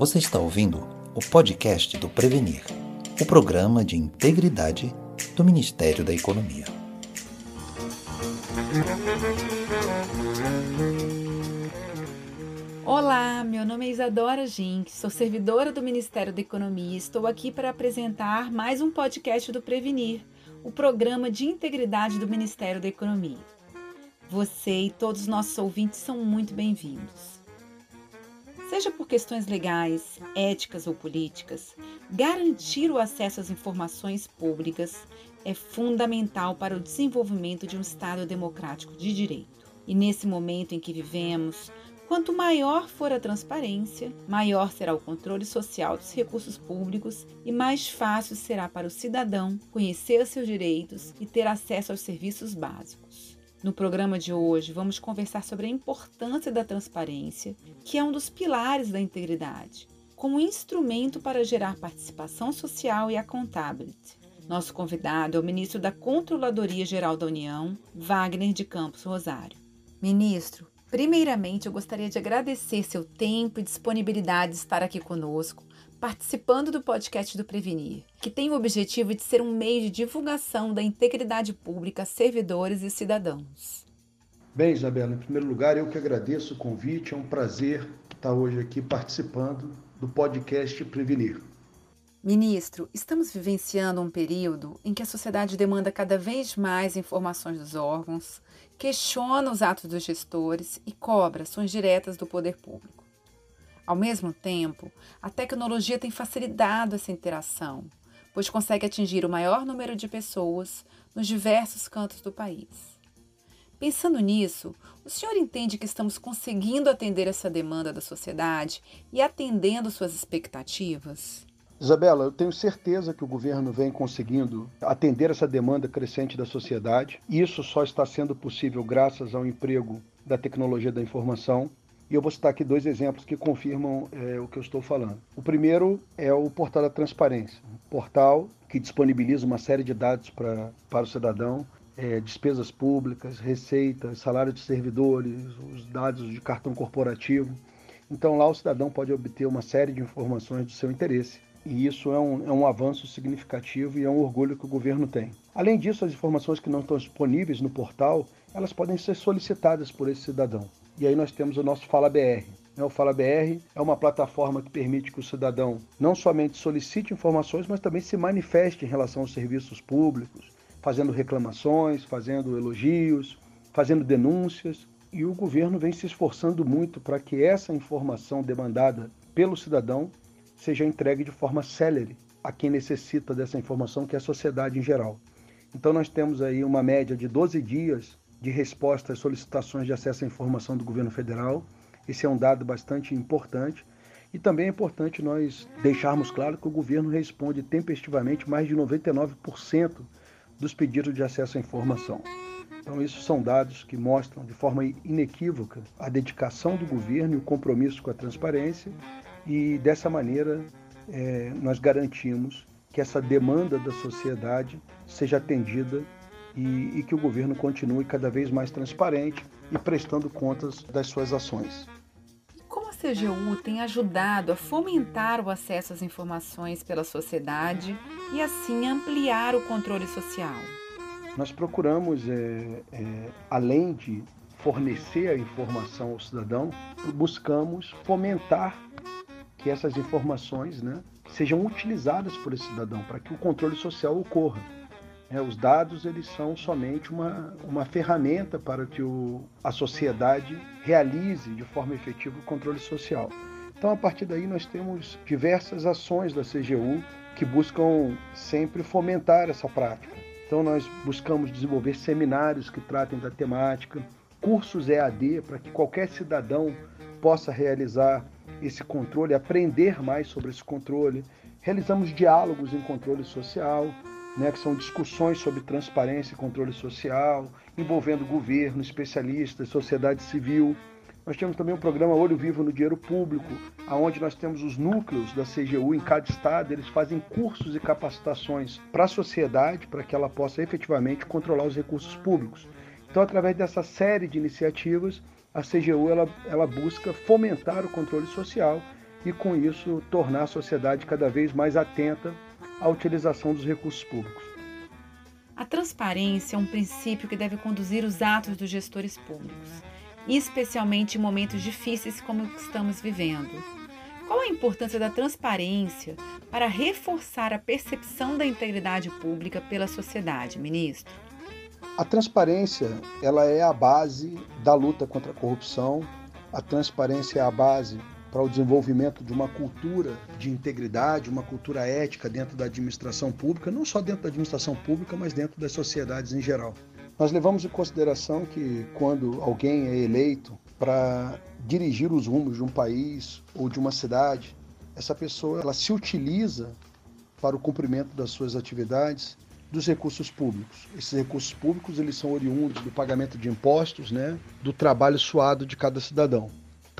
Você está ouvindo o podcast do Prevenir, o programa de integridade do Ministério da Economia. Olá, meu nome é Isadora Gink, sou servidora do Ministério da Economia e estou aqui para apresentar mais um podcast do Prevenir, o programa de integridade do Ministério da Economia. Você e todos os nossos ouvintes são muito bem-vindos. Seja por questões legais, éticas ou políticas, garantir o acesso às informações públicas é fundamental para o desenvolvimento de um Estado democrático de direito. E nesse momento em que vivemos, quanto maior for a transparência, maior será o controle social dos recursos públicos e mais fácil será para o cidadão conhecer seus direitos e ter acesso aos serviços básicos. No programa de hoje, vamos conversar sobre a importância da transparência, que é um dos pilares da integridade, como instrumento para gerar participação social e accountability. Nosso convidado é o ministro da Controladoria Geral da União, Wagner de Campos Rosário. Ministro, primeiramente eu gostaria de agradecer seu tempo e disponibilidade de estar aqui conosco participando do podcast do Prevenir, que tem o objetivo de ser um meio de divulgação da integridade pública a servidores e cidadãos. Bem, Isabela, em primeiro lugar, eu que agradeço o convite, é um prazer estar hoje aqui participando do podcast Prevenir. Ministro, estamos vivenciando um período em que a sociedade demanda cada vez mais informações dos órgãos, questiona os atos dos gestores e cobra ações diretas do poder público. Ao mesmo tempo, a tecnologia tem facilitado essa interação, pois consegue atingir o maior número de pessoas nos diversos cantos do país. Pensando nisso, o senhor entende que estamos conseguindo atender essa demanda da sociedade e atendendo suas expectativas? Isabela, eu tenho certeza que o governo vem conseguindo atender essa demanda crescente da sociedade. Isso só está sendo possível graças ao emprego da tecnologia da informação e eu vou citar aqui dois exemplos que confirmam é, o que eu estou falando. O primeiro é o portal da transparência, um portal que disponibiliza uma série de dados pra, para o cidadão, é, despesas públicas, receitas, salário de servidores, os dados de cartão corporativo. Então lá o cidadão pode obter uma série de informações do seu interesse. E isso é um, é um avanço significativo e é um orgulho que o governo tem. Além disso, as informações que não estão disponíveis no portal, elas podem ser solicitadas por esse cidadão. E aí nós temos o nosso Fala BR. Né? O Fala BR é uma plataforma que permite que o cidadão não somente solicite informações, mas também se manifeste em relação aos serviços públicos, fazendo reclamações, fazendo elogios, fazendo denúncias. E o governo vem se esforçando muito para que essa informação demandada pelo cidadão seja entregue de forma célere a quem necessita dessa informação, que é a sociedade em geral. Então nós temos aí uma média de 12 dias de resposta às solicitações de acesso à informação do governo federal. Esse é um dado bastante importante. E também é importante nós deixarmos claro que o governo responde tempestivamente mais de 99% dos pedidos de acesso à informação. Então, isso são dados que mostram de forma inequívoca a dedicação do governo e o compromisso com a transparência, e dessa maneira é, nós garantimos que essa demanda da sociedade seja atendida e, e que o governo continue cada vez mais transparente e prestando contas das suas ações. Como a CGU tem ajudado a fomentar o acesso às informações pela sociedade e assim ampliar o controle social? Nós procuramos, é, é, além de fornecer a informação ao cidadão, buscamos fomentar que essas informações né, sejam utilizadas por esse cidadão para que o controle social ocorra. É, os dados eles são somente uma, uma ferramenta para que o, a sociedade realize de forma efetiva o controle social. Então, a partir daí, nós temos diversas ações da CGU que buscam sempre fomentar essa prática. Então, nós buscamos desenvolver seminários que tratem da temática, cursos EAD para que qualquer cidadão possa realizar esse controle, aprender mais sobre esse controle. Realizamos diálogos em controle social, né, que são discussões sobre transparência e controle social, envolvendo governo, especialistas, sociedade civil. Nós temos também um programa Olho Vivo no Dinheiro Público, onde nós temos os núcleos da CGU em cada estado, eles fazem cursos e capacitações para a sociedade, para que ela possa efetivamente controlar os recursos públicos. Então, através dessa série de iniciativas, a CGU ela, ela busca fomentar o controle social e, com isso, tornar a sociedade cada vez mais atenta à utilização dos recursos públicos. A transparência é um princípio que deve conduzir os atos dos gestores públicos, especialmente em momentos difíceis como o que estamos vivendo. Qual a importância da transparência para reforçar a percepção da integridade pública pela sociedade, ministro? A transparência, ela é a base da luta contra a corrupção. A transparência é a base para o desenvolvimento de uma cultura de integridade, uma cultura ética dentro da administração pública, não só dentro da administração pública, mas dentro das sociedades em geral. Nós levamos em consideração que quando alguém é eleito para dirigir os rumos de um país ou de uma cidade, essa pessoa ela se utiliza para o cumprimento das suas atividades dos recursos públicos. Esses recursos públicos eles são oriundos do pagamento de impostos, né, do trabalho suado de cada cidadão.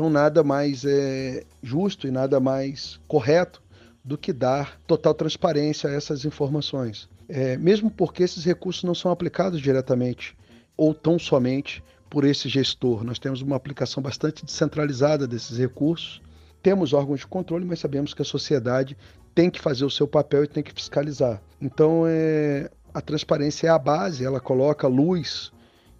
Então, nada mais é justo e nada mais correto do que dar total transparência a essas informações. É, mesmo porque esses recursos não são aplicados diretamente ou tão somente por esse gestor. Nós temos uma aplicação bastante descentralizada desses recursos. Temos órgãos de controle, mas sabemos que a sociedade tem que fazer o seu papel e tem que fiscalizar. Então, é, a transparência é a base, ela coloca luz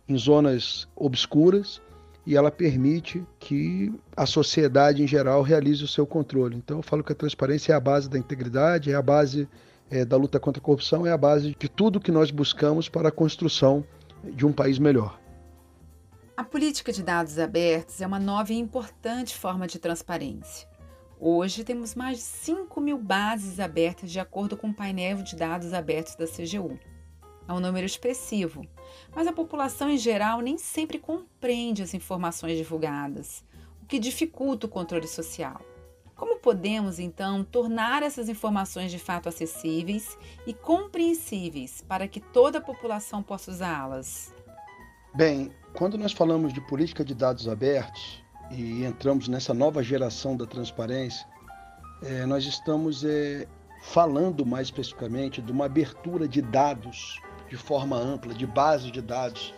em zonas obscuras e ela permite que a sociedade em geral realize o seu controle. Então eu falo que a transparência é a base da integridade, é a base é, da luta contra a corrupção, é a base de tudo que nós buscamos para a construção de um país melhor. A política de dados abertos é uma nova e importante forma de transparência. Hoje temos mais de 5 mil bases abertas de acordo com o painel de dados abertos da CGU. É um número expressivo, mas a população em geral nem sempre compreende as informações divulgadas, o que dificulta o controle social. Como podemos, então, tornar essas informações de fato acessíveis e compreensíveis para que toda a população possa usá-las? Bem, quando nós falamos de política de dados abertos e entramos nessa nova geração da transparência, é, nós estamos é, falando mais especificamente de uma abertura de dados de forma ampla, de base de dados,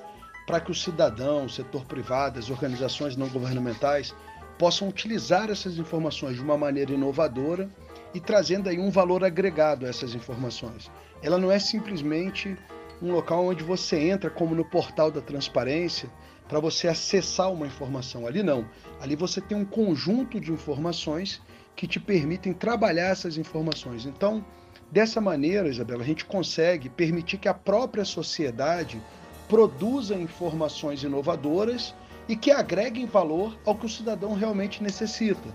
para que o cidadão, o setor privado, as organizações não governamentais possam utilizar essas informações de uma maneira inovadora e trazendo aí um valor agregado a essas informações. Ela não é simplesmente um local onde você entra como no portal da transparência para você acessar uma informação. Ali não. Ali você tem um conjunto de informações que te permitem trabalhar essas informações. Então, Dessa maneira, Isabela, a gente consegue permitir que a própria sociedade produza informações inovadoras e que agreguem valor ao que o cidadão realmente necessita.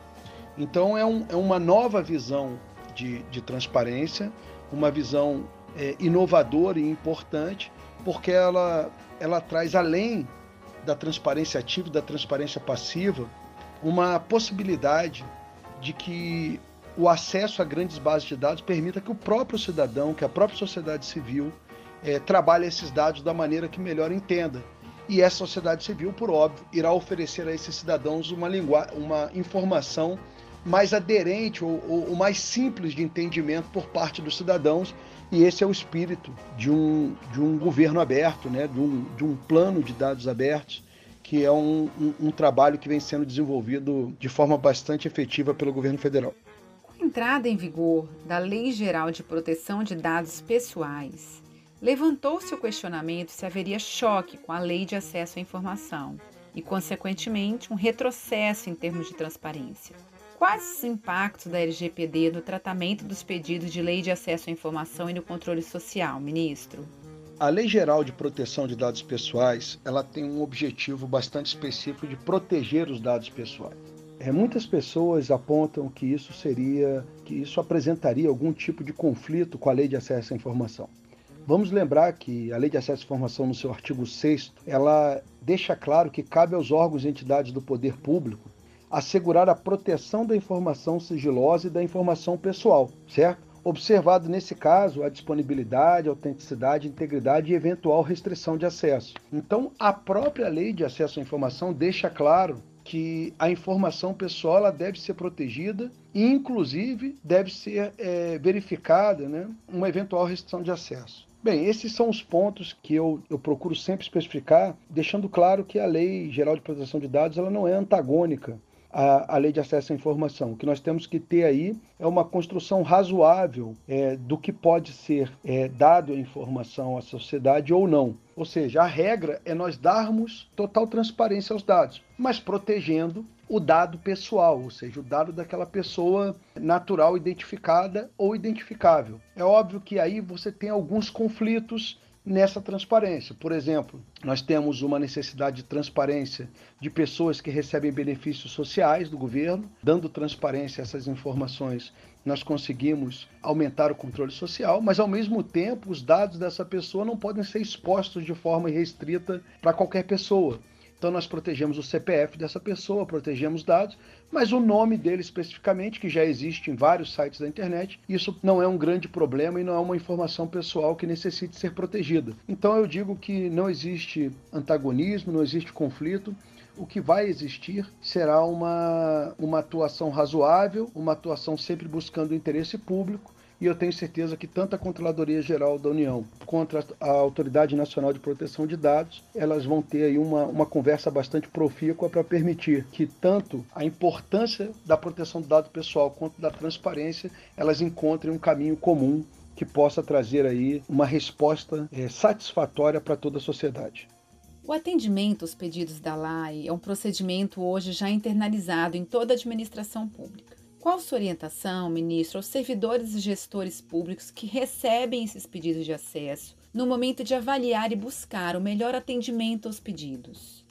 Então, é, um, é uma nova visão de, de transparência, uma visão é, inovadora e importante, porque ela, ela traz, além da transparência ativa e da transparência passiva, uma possibilidade de que o acesso a grandes bases de dados permita que o próprio cidadão, que a própria sociedade civil, é, trabalhe esses dados da maneira que melhor entenda. E essa sociedade civil, por óbvio, irá oferecer a esses cidadãos uma, uma informação mais aderente ou, ou, ou mais simples de entendimento por parte dos cidadãos. E esse é o espírito de um, de um governo aberto, né? de, um, de um plano de dados abertos, que é um, um, um trabalho que vem sendo desenvolvido de forma bastante efetiva pelo governo federal entrada em vigor da Lei Geral de Proteção de Dados Pessoais, levantou-se o questionamento se haveria choque com a Lei de Acesso à Informação e, consequentemente, um retrocesso em termos de transparência. Quais os impactos da LGPD no tratamento dos pedidos de lei de acesso à informação e no controle social, ministro? A Lei Geral de Proteção de Dados Pessoais, ela tem um objetivo bastante específico de proteger os dados pessoais. É, muitas pessoas apontam que isso seria, que isso apresentaria algum tipo de conflito com a lei de acesso à informação. Vamos lembrar que a Lei de Acesso à Informação, no seu artigo 6, ela deixa claro que cabe aos órgãos e entidades do poder público assegurar a proteção da informação sigilosa e da informação pessoal, certo? Observado nesse caso a disponibilidade, autenticidade, integridade e eventual restrição de acesso. Então, a própria Lei de Acesso à Informação deixa claro que a informação pessoal ela deve ser protegida e, inclusive, deve ser é, verificada né, uma eventual restrição de acesso. Bem, esses são os pontos que eu, eu procuro sempre especificar, deixando claro que a Lei Geral de Proteção de Dados ela não é antagônica a, a lei de acesso à informação. O que nós temos que ter aí é uma construção razoável é, do que pode ser é, dado a informação à sociedade ou não. Ou seja, a regra é nós darmos total transparência aos dados, mas protegendo o dado pessoal, ou seja, o dado daquela pessoa natural identificada ou identificável. É óbvio que aí você tem alguns conflitos nessa transparência. Por exemplo, nós temos uma necessidade de transparência de pessoas que recebem benefícios sociais do governo, dando transparência a essas informações. Nós conseguimos aumentar o controle social, mas ao mesmo tempo os dados dessa pessoa não podem ser expostos de forma irrestrita para qualquer pessoa. Então nós protegemos o CPF dessa pessoa, protegemos dados, mas o nome dele especificamente, que já existe em vários sites da internet, isso não é um grande problema e não é uma informação pessoal que necessite ser protegida. Então eu digo que não existe antagonismo, não existe conflito. O que vai existir será uma, uma atuação razoável, uma atuação sempre buscando o interesse público e eu tenho certeza que tanto a Controladoria Geral da União quanto a Autoridade Nacional de Proteção de Dados, elas vão ter aí uma, uma conversa bastante profícua para permitir que tanto a importância da proteção do dado pessoal quanto da transparência, elas encontrem um caminho comum que possa trazer aí uma resposta é, satisfatória para toda a sociedade. O atendimento aos pedidos da LAI é um procedimento hoje já internalizado em toda a administração pública. Qual sua orientação, ministro, aos servidores e gestores públicos que recebem esses pedidos de acesso no momento de avaliar e buscar o melhor atendimento aos pedidos?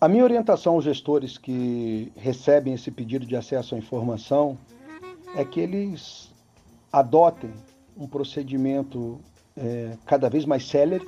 A minha orientação aos gestores que recebem esse pedido de acesso à informação é que eles adotem um procedimento é, cada vez mais célere.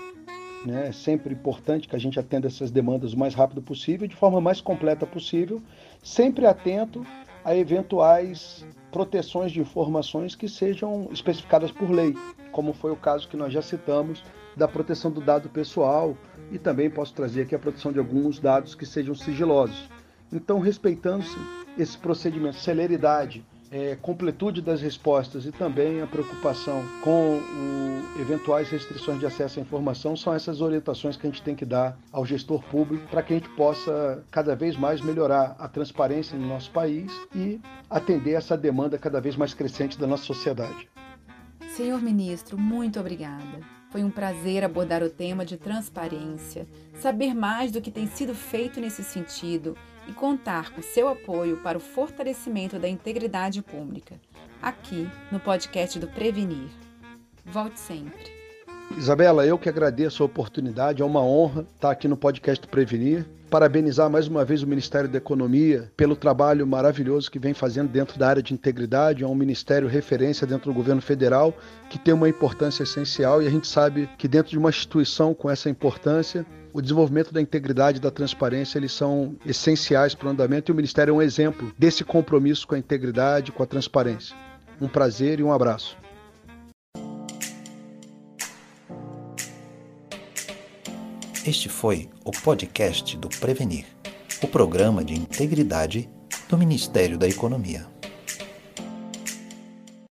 Né? É sempre importante que a gente atenda essas demandas o mais rápido possível, de forma mais completa possível, sempre atento a eventuais proteções de informações que sejam especificadas por lei, como foi o caso que nós já citamos da proteção do dado pessoal e também posso trazer aqui a proteção de alguns dados que sejam sigilosos. Então, respeitando-se esse procedimento, celeridade, é, completude das respostas e também a preocupação com o, eventuais restrições de acesso à informação são essas orientações que a gente tem que dar ao gestor público para que a gente possa cada vez mais melhorar a transparência no nosso país e atender essa demanda cada vez mais crescente da nossa sociedade. Senhor ministro, muito obrigada. Foi um prazer abordar o tema de transparência, saber mais do que tem sido feito nesse sentido e contar com seu apoio para o fortalecimento da integridade pública, aqui no podcast do Prevenir. Volte sempre. Isabela, eu que agradeço a oportunidade, é uma honra estar aqui no podcast Prevenir. Parabenizar mais uma vez o Ministério da Economia pelo trabalho maravilhoso que vem fazendo dentro da área de integridade. É um ministério referência dentro do governo federal que tem uma importância essencial e a gente sabe que dentro de uma instituição com essa importância, o desenvolvimento da integridade e da transparência eles são essenciais para o andamento e o Ministério é um exemplo desse compromisso com a integridade, com a transparência. Um prazer e um abraço. Este foi o podcast do Prevenir, o programa de integridade do Ministério da Economia.